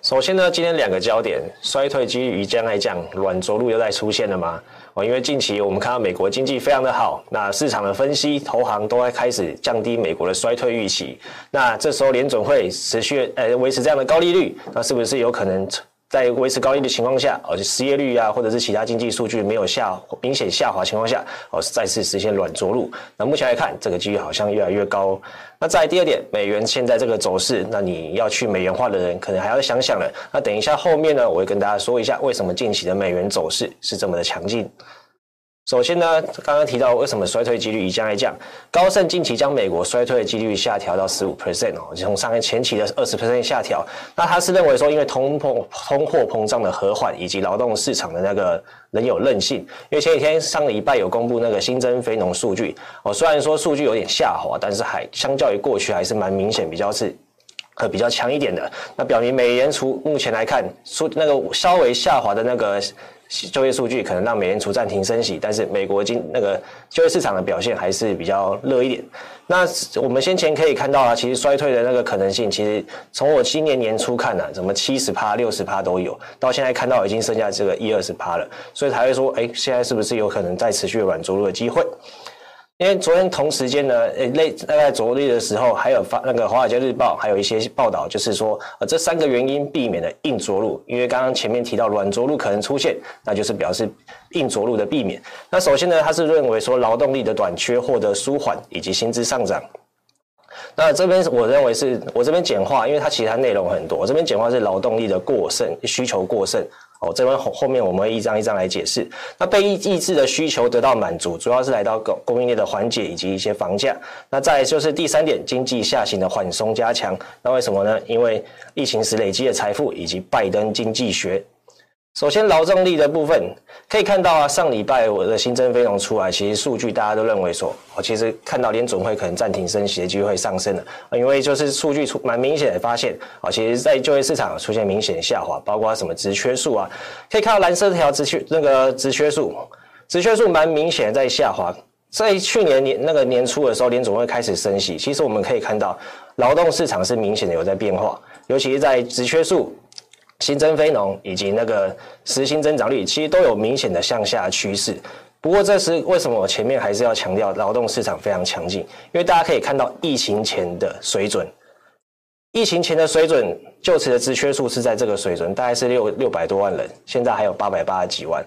首先呢，今天两个焦点，衰退几率将来降，软着陆又在出现了吗？哦，因为近期我们看到美国经济非常的好，那市场的分析，投行都在开始降低美国的衰退预期。那这时候联准会持续呃维持这样的高利率，那是不是有可能？在维持高利的情况下，而且失业率啊，或者是其他经济数据没有下明显下滑情况下，哦，再次实现软着陆。那目前来看，这个几率好像越来越高。那再第二点，美元现在这个走势，那你要去美元化的人，可能还要想想了。那等一下后面呢，我会跟大家说一下，为什么近期的美元走势是这么的强劲。首先呢，刚刚提到为什么衰退几率一降一降，高盛近期将美国衰退的几率下调到十五 percent 哦，从上个前期的二十 percent 下调。那他是认为说，因为通膨、通货膨胀的和缓，以及劳动市场的那个仍有韧性。因为前几天上个礼拜有公布那个新增非农数据哦，虽然说数据有点下滑，但是还相较于过去还是蛮明显，比较是呃比较强一点的。那表明美联储目前来看，数那个稍微下滑的那个。就业数据可能让美联储暂停升息，但是美国经那个就业市场的表现还是比较热一点。那我们先前可以看到啊，其实衰退的那个可能性，其实从我今年年初看呢、啊，什么七十趴、六十趴都有，到现在看到已经剩下这个一二十趴了，所以才会说，哎，现在是不是有可能再持续软着陆的机会？因为昨天同时间呢，呃，类大概昨日的时候，还有发那个《华尔街日报》还有一些报道，就是说，呃，这三个原因避免了硬着陆。因为刚刚前面提到软着陆可能出现，那就是表示硬着陆的避免。那首先呢，他是认为说劳动力的短缺获得舒缓，以及薪资上涨。那这边我认为是我这边简化，因为它其实它内容很多，这边简化是劳动力的过剩，需求过剩。哦，这边后后面我们会一张一张来解释。那被抑制的需求得到满足，主要是来到供供应链的缓解以及一些房价。那再就是第三点，经济下行的缓松加强。那为什么呢？因为疫情时累积的财富以及拜登经济学。首先，劳动力的部分可以看到啊，上礼拜我的新增非农出来，其实数据大家都认为说，我其实看到联总会可能暂停升息的机会上升了，因为就是数据出蛮明显的发现啊，其实在就业市场出现明显下滑，包括什么职缺数啊，可以看到蓝色条职缺那个职缺数，职缺数蛮明显的在下滑，在去年年那个年初的时候，联总会开始升息，其实我们可以看到劳动市场是明显的有在变化，尤其是在职缺数。新增非农以及那个实薪增长率，其实都有明显的向下趋势。不过，这是为什么我前面还是要强调劳动市场非常强劲？因为大家可以看到疫情前的水准，疫情前的水准，就职的职缺数是在这个水准，大概是六六百多万人，现在还有八百八十几万。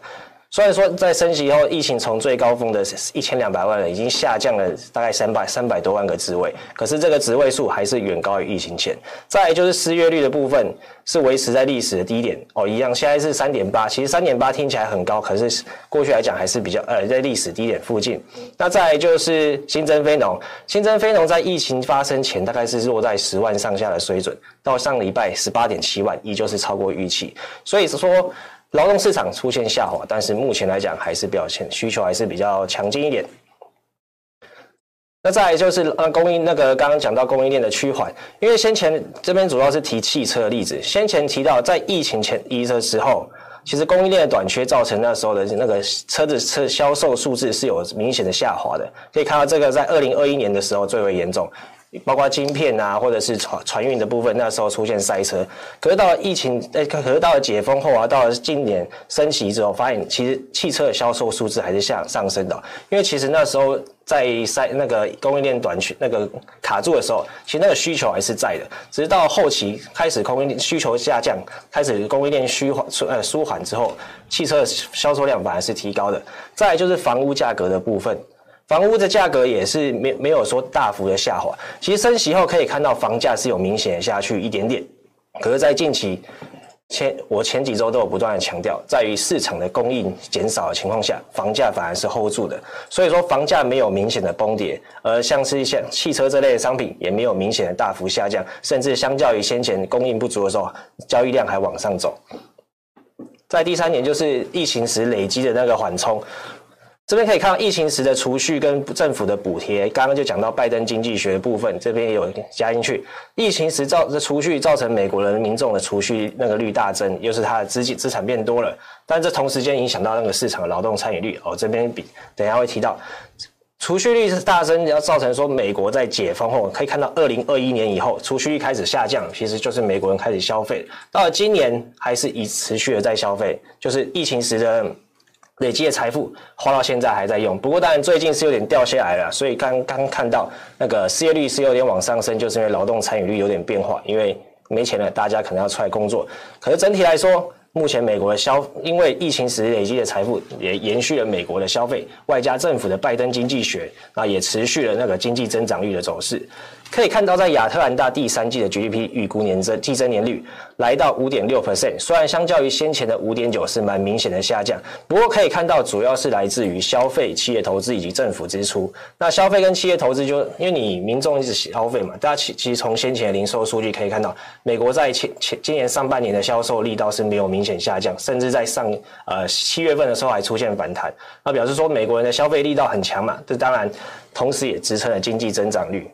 虽然说在升息以后，疫情从最高峰的一千两百万人已经下降了大概三百三百多万个职位，可是这个职位数还是远高于疫情前。再来就是失业率的部分是维持在历史的低点哦，一样现在是三点八，其实三点八听起来很高，可是过去来讲还是比较呃在历史低点附近。那再来就是新增非农，新增非农在疫情发生前大概是落在十万上下的水准，到上礼拜十八点七万，依旧是超过预期，所以说。劳动市场出现下滑，但是目前来讲还是表现需求还是比较强劲一点。那再就是呃供应那个刚刚讲到供应链的趋缓，因为先前这边主要是提汽车的例子，先前提到在疫情前一的时候，其实供应链的短缺造成那时候的那个车子车销售数字是有明显的下滑的，可以看到这个在二零二一年的时候最为严重。包括晶片啊，或者是船船运的部分，那时候出现塞车。可是到了疫情，呃，可是到了解封后啊，到了今年升息之后，发现其实汽车的销售数字还是向上升的。因为其实那时候在塞那个供应链短缺、那个卡住的时候，其实那个需求还是在的。只是到后期开始供应需求下降，开始供应链虚缓呃舒缓之后，汽车的销售量反而是提高的。再来就是房屋价格的部分。房屋的价格也是没没有说大幅的下滑，其实升息后可以看到房价是有明显的下去一点点，可是，在近期前我前几周都有不断的强调，在于市场的供应减少的情况下，房价反而是 hold 住的，所以说房价没有明显的崩跌，而像是像汽车这类的商品也没有明显的大幅下降，甚至相较于先前供应不足的时候，交易量还往上走。在第三点就是疫情时累积的那个缓冲。这边可以看到疫情时的储蓄跟政府的补贴，刚刚就讲到拜登经济学部分，这边也有加进去。疫情时造的储蓄造成美国人民众的储蓄那个率大增，又是他的资金资产变多了，但这同时间影响到那个市场的劳动参与率哦。这边比等一下会提到，储蓄率是大增，要造成说美国在解封后，可以看到二零二一年以后储蓄率开始下降，其实就是美国人开始消费，到了今年还是以持续的在消费，就是疫情时的。累积的财富花到现在还在用，不过当然最近是有点掉下来了，所以刚刚看到那个失业率是有点往上升，就是因为劳动参与率有点变化，因为没钱了，大家可能要出来工作。可是整体来说，目前美国的消，因为疫情时累积的财富也延续了美国的消费，外加政府的拜登经济学，那也持续了那个经济增长率的走势。可以看到，在亚特兰大第三季的 GDP 预估年增季增年率来到五点六 percent，虽然相较于先前的五点九是蛮明显的下降，不过可以看到主要是来自于消费、企业投资以及政府支出。那消费跟企业投资就因为你民众一直消费嘛，大家其其实从先前的零售数据可以看到，美国在前前今年上半年的销售力道是没有明显下降，甚至在上呃七月份的时候还出现反弹，那表示说美国人的消费力道很强嘛，这当然同时也支撑了经济增长率。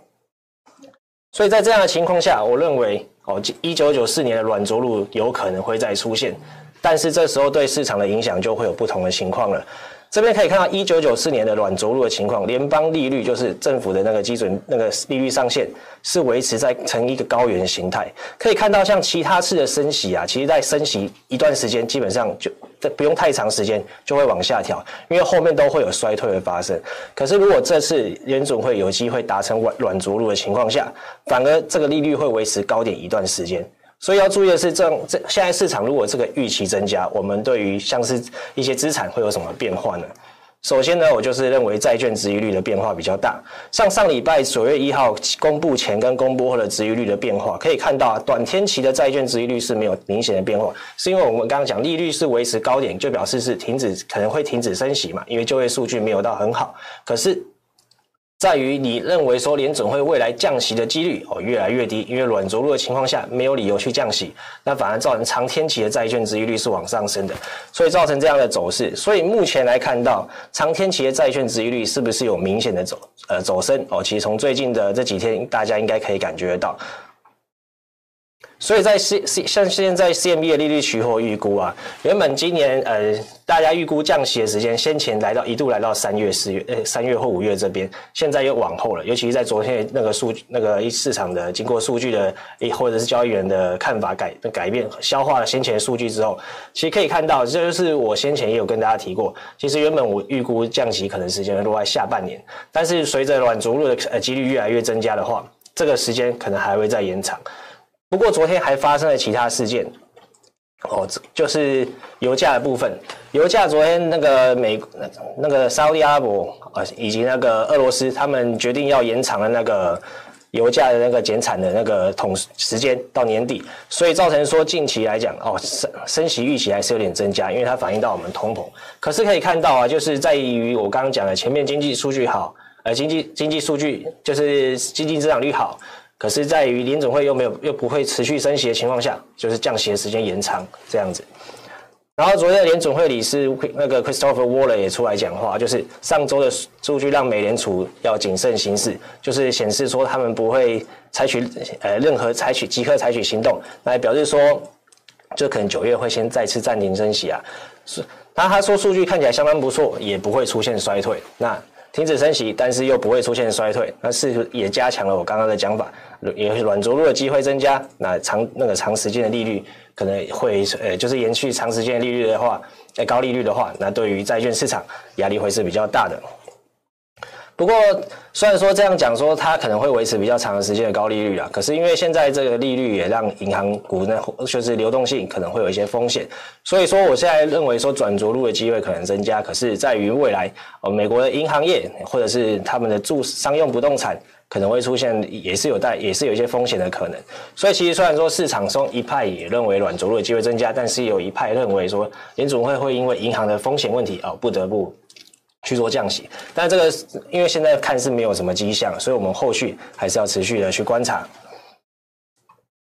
所以在这样的情况下，我认为哦，一九九四年的软着陆有可能会再出现，但是这时候对市场的影响就会有不同的情况了。这边可以看到一九九四年的软着陆的情况，联邦利率就是政府的那个基准那个利率上限是维持在呈一个高原形态。可以看到，像其他次的升息啊，其实在升息一段时间，基本上就不用太长时间就会往下调，因为后面都会有衰退的发生。可是如果这次联准会有机会达成软软着陆的情况下，反而这个利率会维持高点一段时间。所以要注意的是，这这现在市场如果这个预期增加，我们对于像是一些资产会有什么变化呢？首先呢，我就是认为债券殖利率的变化比较大。像上礼拜九月一号公布前跟公布后的殖利率的变化，可以看到啊，短天期的债券殖利率是没有明显的变化，是因为我们刚刚讲利率是维持高点，就表示是停止可能会停止升息嘛，因为就业数据没有到很好，可是。在于你认为说联准会未来降息的几率哦越来越低，因为软着陆的情况下没有理由去降息，那反而造成长天期的债券殖利率是往上升的，所以造成这样的走势。所以目前来看到长天期的债券殖利率是不是有明显的走呃走升哦？其实从最近的这几天，大家应该可以感觉得到。所以在 C C 像现在 CME 的利率期货预估啊，原本今年呃大家预估降息的时间，先前来到一度来到三月四月，呃三月或五月这边，现在又往后了。尤其是在昨天那个数那个一市场的经过数据的，或者是交易员的看法改改变，消化了先前数据之后，其实可以看到，这就是我先前也有跟大家提过，其实原本我预估降息可能时间会落在下半年，但是随着软着陆的呃几率越来越增加的话，这个时间可能还会再延长。不过昨天还发生了其他事件，哦，就是油价的部分。油价昨天那个美那个沙乌地阿拉伯啊，以及那个俄罗斯，他们决定要延长了那个油价的那个减产的那个统时间到年底，所以造成说近期来讲哦，升升息预期还是有点增加，因为它反映到我们通膨。可是可以看到啊，就是在于我刚刚讲的前面经济数据好，呃，经济经济数据就是经济增长率好。可是，在于联准会又没有又不会持续升息的情况下，就是降息的时间延长这样子。然后昨天的联准会理事那个 Christopher Waller 也出来讲话，就是上周的数据让美联储要谨慎行事，就是显示说他们不会采取呃任何采取即刻采取行动，来表示说，就可能九月会先再次暂停升息啊。是，那他说数据看起来相当不错，也不会出现衰退。那停止升息，但是又不会出现衰退，那是也加强了我刚刚的讲法，也软着陆的机会增加，那长那个长时间的利率可能会呃，就是延续长时间的利率的话，呃高利率的话，那对于债券市场压力会是比较大的。不过，虽然说这样讲说它可能会维持比较长的时间的高利率啊，可是因为现在这个利率也让银行股呢，就是流动性可能会有一些风险，所以说我现在认为说转着陆的机会可能增加，可是在于未来呃美国的银行业或者是他们的住商用不动产可能会出现也是有带也是有一些风险的可能，所以其实虽然说市场中一派也认为软着陆的机会增加，但是有一派认为说联储会会因为银行的风险问题啊不得不。去做降息，但这个因为现在看是没有什么迹象，所以我们后续还是要持续的去观察。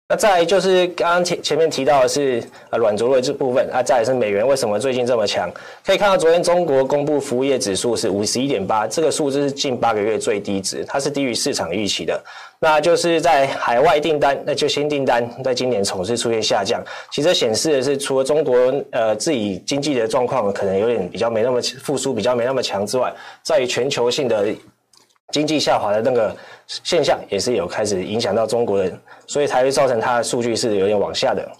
那再就是刚刚前前面提到的是呃软着陆这部分啊，再来是美元为什么最近这么强？可以看到昨天中国公布服务业指数是五十一点八，这个数字是近八个月最低值，它是低于市场预期的。那就是在海外订单，那就新订单在今年总是出现下降。其实显示的是，除了中国呃自己经济的状况可能有点比较没那么复苏，比较没那么强之外，在于全球性的。经济下滑的那个现象也是有开始影响到中国人，所以才会造成它的数据是有点往下的。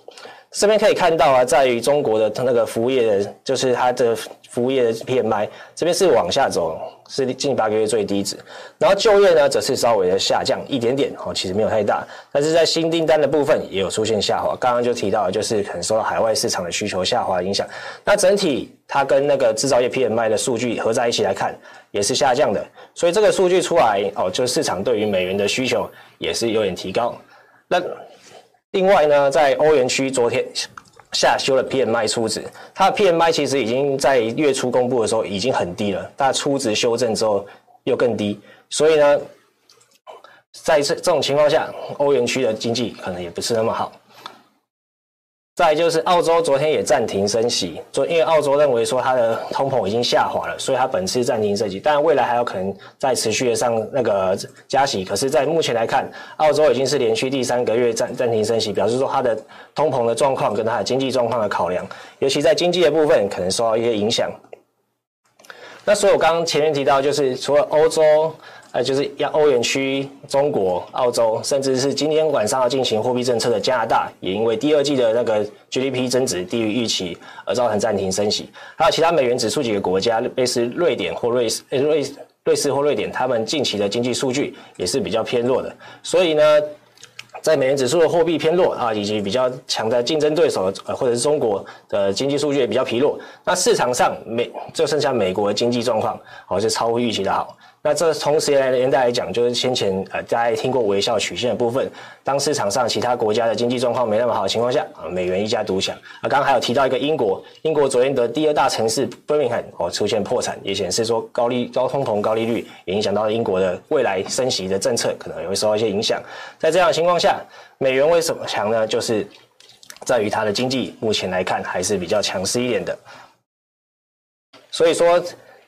这边可以看到啊，在于中国的它那个服务业的，就是它的服务业的 PMI 这边是往下走，是近八个月最低值。然后就业呢，则是稍微的下降一点点哦，其实没有太大。但是在新订单的部分也有出现下滑。刚刚就提到，就是可能受到海外市场的需求下滑影响。那整体它跟那个制造业 PMI 的数据合在一起来看，也是下降的。所以这个数据出来哦，就市场对于美元的需求也是有点提高。那另外呢，在欧元区昨天下修了 PMI 初值，它的 PMI 其实已经在月初公布的时候已经很低了，但初值修正之后又更低，所以呢，在这这种情况下，欧元区的经济可能也不是那么好。再就是澳洲昨天也暂停升息，昨因为澳洲认为说它的通膨已经下滑了，所以它本次暂停升息，但未来还有可能再持续的上那个加息。可是，在目前来看，澳洲已经是连续第三个月暂暂停升息，表示说它的通膨的状况跟它的经济状况的考量，尤其在经济的部分可能受到一些影响。那所以我刚刚前面提到，就是除了欧洲。呃，就是要欧元区、中国、澳洲，甚至是今天晚上要进行货币政策的加拿大，也因为第二季的那个 GDP 增值低于预期而造成暂停升息。还有其他美元指数几个国家，类似瑞典或瑞士、瑞瑞士或瑞典，他们近期的经济数据也是比较偏弱的。所以呢，在美元指数的货币偏弱啊，以及比较强的竞争对手呃，或者是中国的经济数据也比较疲弱，那市场上美就剩下美国的经济状况，好是超乎预期的好。那这从时间年代来讲，就是先前呃大家听过微笑曲线的部分。当市场上其他国家的经济状况没那么好的情况下，啊，美元一家独享。啊，刚刚还有提到一个英国，英国昨天的第二大城市伯明翰哦出现破产，也显示说高利高通膨、高利率也影响到了英国的未来升息的政策，可能也会受到一些影响。在这样的情况下，美元为什么强呢？就是在于它的经济目前来看还是比较强势一点的。所以说。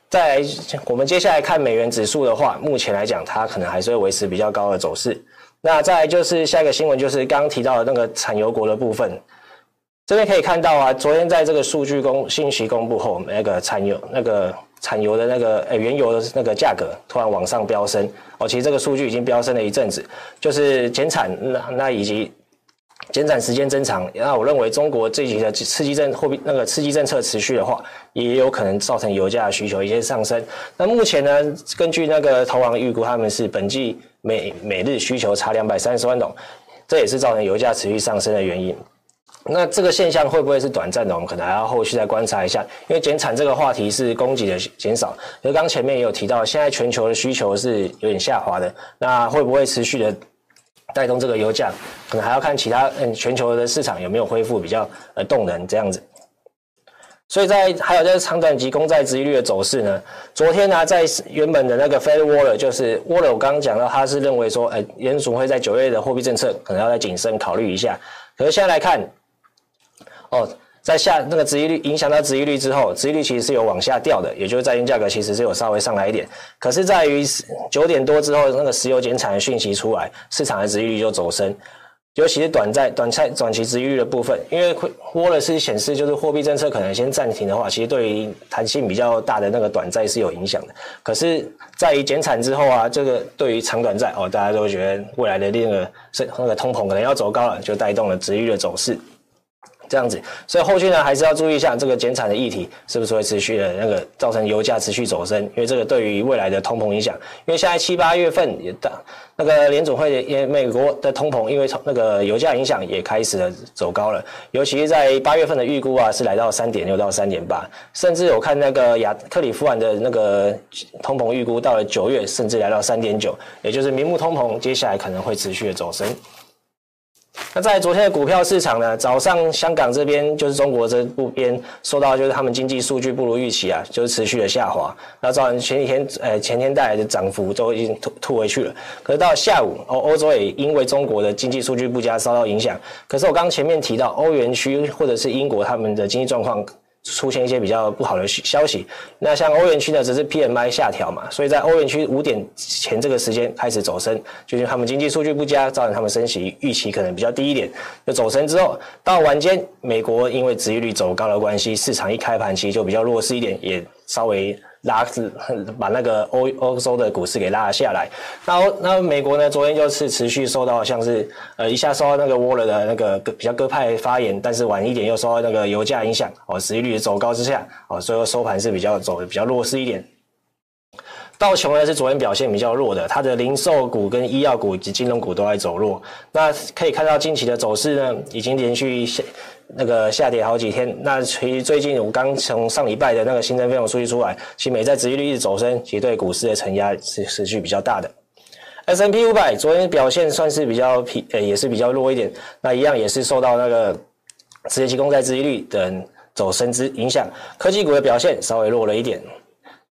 再，我们接下来看美元指数的话，目前来讲，它可能还是会维持比较高的走势。那再来就是下一个新闻，就是刚刚提到的那个产油国的部分。这边可以看到啊，昨天在这个数据公信息公布后，那个产油那个产油的那个呃原油的那个价格突然往上飙升哦，其实这个数据已经飙升了一阵子，就是减产那那以及。减产时间增长，那我认为中国这几个刺激政货币那个刺激政策持续的话，也有可能造成油价的需求一些上升。那目前呢，根据那个投行预估，他们是本季每每日需求差两百三十万桶，这也是造成油价持续上升的原因。那这个现象会不会是短暂的？我们可能还要后续再观察一下。因为减产这个话题是供给的减少，因为刚前面也有提到，现在全球的需求是有点下滑的，那会不会持续的？带动这个油价，可能还要看其他嗯全球的市场有没有恢复比较呃动能这样子。所以在还有在长短期公债殖利率的走势呢，昨天呢、在原本的那个 Fed Waller 就是 Waller，我刚刚讲到他是认为说，呃联储会在九月的货币政策可能要再谨慎考虑一下。可是现在来看，哦。在下那个殖利率影响到殖利率之后，殖利率其实是有往下掉的，也就是债券价格其实是有稍微上来一点。可是在于九点多之后，那个石油减产的讯息出来，市场的殖利率就走升，尤其是短债、短债、短期殖利率的部分，因为沃勒斯显示就是货币政策可能先暂停的话，其实对于弹性比较大的那个短债是有影响的。可是在于减产之后啊，这个对于长短债哦，大家都觉得未来的那个是那个通膨可能要走高了，就带动了殖利率的走势。这样子，所以后续呢还是要注意一下这个减产的议题是不是会持续的那个造成油价持续走升，因为这个对于未来的通膨影响。因为现在七八月份也大，那个联总会也美国的通膨，因为从那个油价影响也开始了走高了，尤其是在八月份的预估啊是来到三点六到三点八，甚至我看那个亚克里夫兰的那个通膨预估到了九月甚至来到三点九，也就是明目通膨接下来可能会持续的走升。那在昨天的股票市场呢，早上香港这边就是中国这部边受到就是他们经济数据不如预期啊，就是持续的下滑，那造成前几天呃前天带来的涨幅都已经吐吐回去了。可是到下午，欧欧洲也因为中国的经济数据不佳受到影响。可是我刚前面提到欧元区或者是英国他们的经济状况。出现一些比较不好的消息，那像欧元区呢，只是 PMI 下调嘛，所以在欧元区五点前这个时间开始走升，就是他们经济数据不佳，造成他们升息预期可能比较低一点，就走升之后，到晚间美国因为殖利率走高的关系，市场一开盘其实就比较弱势一点，也稍微。拉是把那个欧欧洲的股市给拉了下来，那那美国呢？昨天就是持续受到像是呃一下受到那个沃勒的那个比较鸽派发言，但是晚一点又受到那个油价影响哦，殖利率走高之下哦，所以说收盘是比较走的比较弱势一点。道琼呢是昨天表现比较弱的，它的零售股跟医药股以及金融股都在走弱。那可以看到近期的走势呢，已经连续那个下跌好几天，那其实最近我刚从上礼拜的那个新增费用数据出来，其美债殖利率一直走升，其实对股市的承压是持续比较大的。S n P 五百昨天表现算是比较疲，呃，也是比较弱一点，那一样也是受到那个十年期公债殖利率等走升之影响，科技股的表现稍微弱了一点。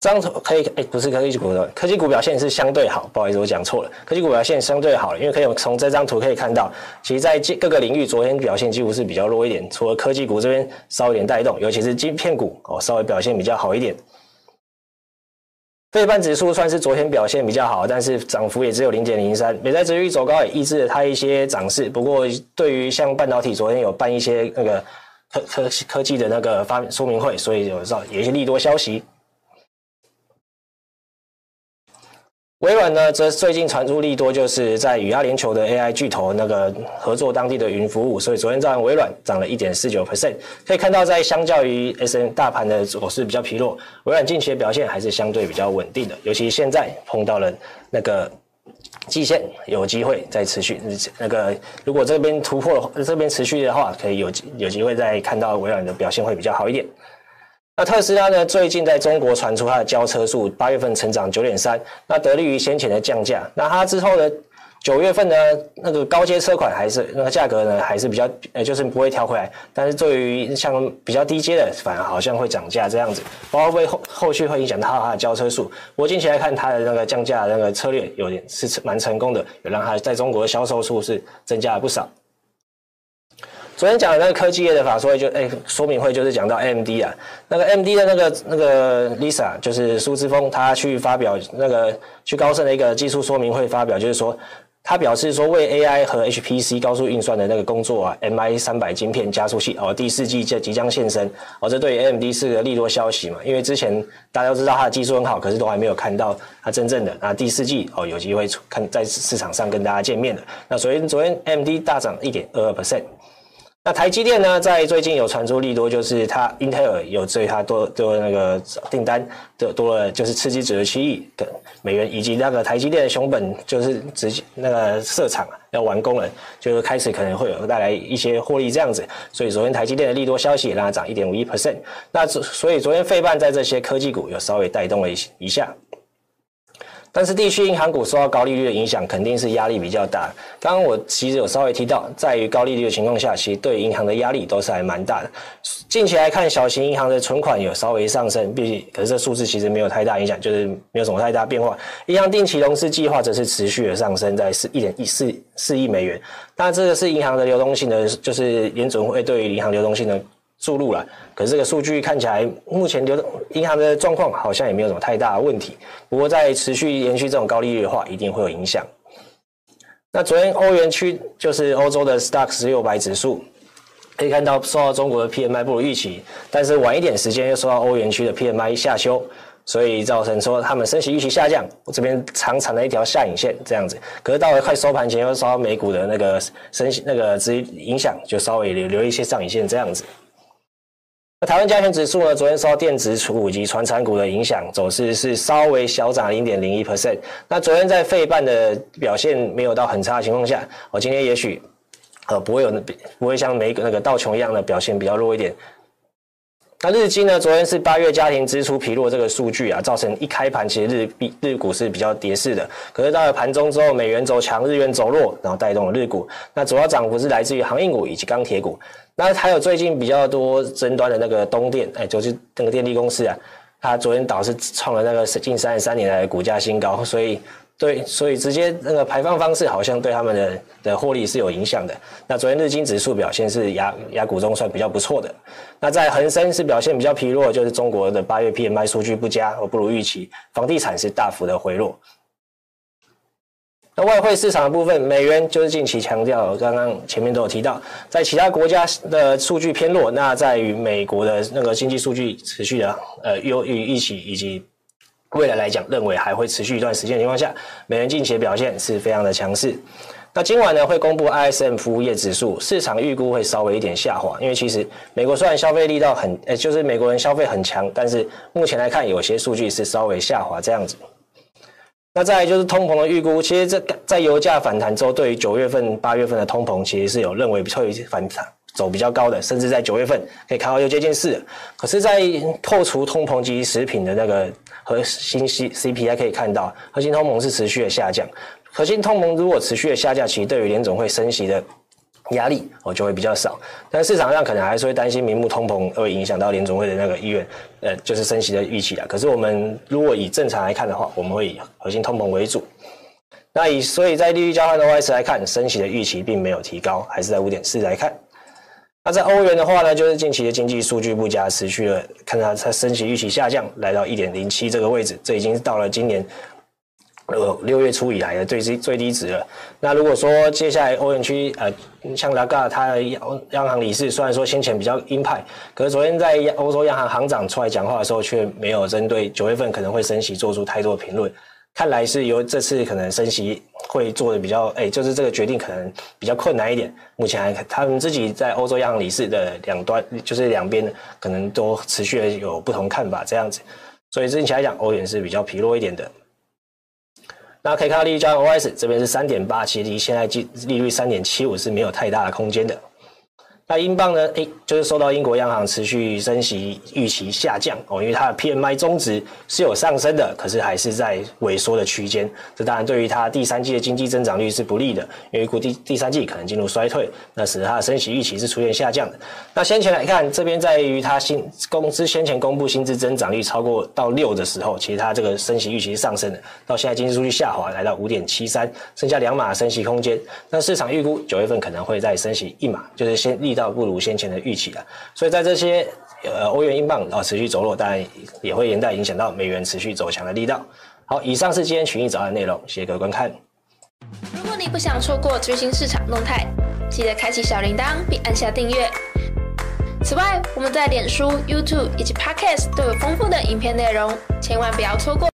这张图可以，哎，不是科技股的，科技股表现是相对好，不好意思，我讲错了，科技股表现相对好，因为可以从这张图可以看到，其实在各个领域昨天表现几乎是比较弱一点，除了科技股这边稍微有点带动，尤其是晶片股哦，稍微表现比较好一点。费半指数算是昨天表现比较好，但是涨幅也只有零点零三，美债指数走高也抑制了它一些涨势。不过对于像半导体昨天有办一些那个科科科技的那个发说明会，所以有时候有一些利多消息。微软呢，则最近传出利多，就是在与阿联酋的 AI 巨头那个合作当地的云服务，所以昨天早上微软涨了一点四九 percent。可以看到，在相较于 SN 大盘的走势比较疲弱，微软近期的表现还是相对比较稳定的。尤其现在碰到了那个季线，有机会再持续。那个如果这边突破的话，这边持续的话，可以有有机会再看到微软的表现会比较好一点。那特斯拉呢？最近在中国传出它的交车数八月份成长九点三，那得力于先前的降价。那它之后呢？九月份呢？那个高阶车款还是那个价格呢？还是比较呃，就是不会调回来。但是对于像比较低阶的，反而好像会涨价这样子，包括会后后续会影响到它的交车数。不过近期来看，它的那个降价那个策略有点是蛮成功的，有让它在中国的销售数是增加了不少。昨天讲的那个科技业的法说就哎、欸、说明会就是讲到 AMD 啊，那个 AMD 的那个那个 Lisa 就是苏姿丰，他去发表那个去高盛的一个技术说明会发表，就是说他表示说为 AI 和 HPC 高速运算的那个工作啊，MI 三百晶片加速器哦，第四季就即将现身哦，这对于 AMD 是个利多消息嘛，因为之前大家都知道它的技术很好，可是都还没有看到它真正的那第四季哦有机会看在市场上跟大家见面的。那所以昨天 AMD 大涨一点二二 percent。那台积电呢，在最近有传出利多，就是它英特尔有对它多多那个订单的多了，就是刺激九十七亿的美元，以及那个台积电的熊本就是直接那个设厂要完工了，就是开始可能会有带来一些获利这样子，所以昨天台积电的利多消息也让它涨一点五一 percent。那所以昨天费半在这些科技股有稍微带动了一一下。但是地区银行股受到高利率的影响，肯定是压力比较大。刚刚我其实有稍微提到，在于高利率的情况下，其实对银行的压力都是还蛮大的。近期来看，小型银行的存款有稍微上升，毕竟可是这数字其实没有太大影响，就是没有什么太大变化。银行定期融资计划则是持续的上升，在四一点一四四亿美元。那这个是银行的流动性的，就是联准会对于银行流动性的。注入了，可是这个数据看起来，目前流动银行的状况好像也没有什么太大的问题。不过，在持续延续这种高利率的话，一定会有影响。那昨天欧元区就是欧洲的 STOXX 六百指数，可以看到受到中国的 PMI 不如预期，但是晚一点时间又受到欧元区的 PMI 下修，所以造成说他们升息预期下降。我这边长长的一条下影线这样子，可是到了快收盘前又受到美股的那个升息那个直影响，就稍微留留一些上影线这样子。台湾加权指数呢？昨天受到电子股以及传产股的影响，走势是稍微小涨零点零一 percent。那昨天在费半的表现没有到很差的情况下，我今天也许呃不会有不会像美那个道琼一样的表现比较弱一点。那日经呢，昨天是八月家庭支出疲弱这个数据啊，造成一开盘其实日币日股是比较跌势的。可是到了盘中之后，美元走强，日元走弱，然后带动了日股。那主要涨幅是来自于航运股以及钢铁股。那还有最近比较多争端的那个东电，哎，就是那个电力公司啊，它昨天倒是创了那个近三十三年来的股价新高，所以。对，所以直接那个排放方式好像对他们的的获利是有影响的。那昨天日经指数表现是亚亚股中算比较不错的。那在恒生是表现比较疲弱，就是中国的八月 PMI 数据不佳，而不如预期。房地产是大幅的回落。那外汇市场的部分，美元就是近期强调，刚刚前面都有提到，在其他国家的数据偏弱，那在于美国的那个经济数据持续的呃优于预期以及。未来来讲，认为还会持续一段时间的情况下，美元近期的表现是非常的强势。那今晚呢会公布 ISM 服务业指数，市场预估会稍微一点下滑，因为其实美国虽然消费力道很，呃，就是美国人消费很强，但是目前来看，有些数据是稍微下滑这样子。那再来就是通膨的预估，其实这在油价反弹之后，对于九月份、八月份的通膨，其实是有认为会反弹。走比较高的，甚至在九月份可以看到又接近四。可是，在扣除通膨及食品的那个核心 C CPI 可以看到，核心通膨是持续的下降。核心通膨如果持续的下降，其实对于联总会升息的压力哦就会比较少。但市场上可能还是会担心明目通膨会影响到联总会的那个意愿，呃，就是升息的预期啊。可是我们如果以正常来看的话，我们会以核心通膨为主。那以所以在利率交换的外资来看，升息的预期并没有提高，还是在五点四来看。那在欧元的话呢，就是近期的经济数据不佳，持续了看它它升息预期下降，来到一点零七这个位置，这已经到了今年呃六月初以来的最低最低值了。那如果说接下来欧元区呃，像拉加他的央央行理事，虽然说先前比较鹰派，可是昨天在欧洲央行行长出来讲话的时候，却没有针对九月份可能会升息做出太多的评论。看来是由这次可能升息会做的比较，哎，就是这个决定可能比较困难一点。目前还他们自己在欧洲央行理事的两端，就是两边可能都持续的有不同看法这样子。所以近期来讲，欧元是比较疲弱一点的。那可以看到利率交换 OS 这边是三点八，其实离现在利率三点七五是没有太大的空间的。那英镑呢？诶，就是受到英国央行持续升息预期下降哦，因为它的 PMI 中值是有上升的，可是还是在萎缩的区间。这当然对于它第三季的经济增长率是不利的，因为估计第三季可能进入衰退，那使得它的升息预期是出现下降的。那先前来看，这边在于它新公司先前公布薪资增长率超过到六的时候，其实它这个升息预期是上升的。到现在经济数据下滑，来到五点七三，剩下两码升息空间。那市场预估九月份可能会再升息一码，就是先立力道。不如先前的预期了，所以在这些呃欧元、英镑啊持续走弱，当然也会连带影响到美元持续走强的力道。好，以上是今天群益早安内容，谢谢各位观看。如果你不想错过最新市场动态，记得开启小铃铛并按下订阅。此外，我们在脸书、YouTube 以及 Podcast 都有丰富的影片内容，千万不要错过。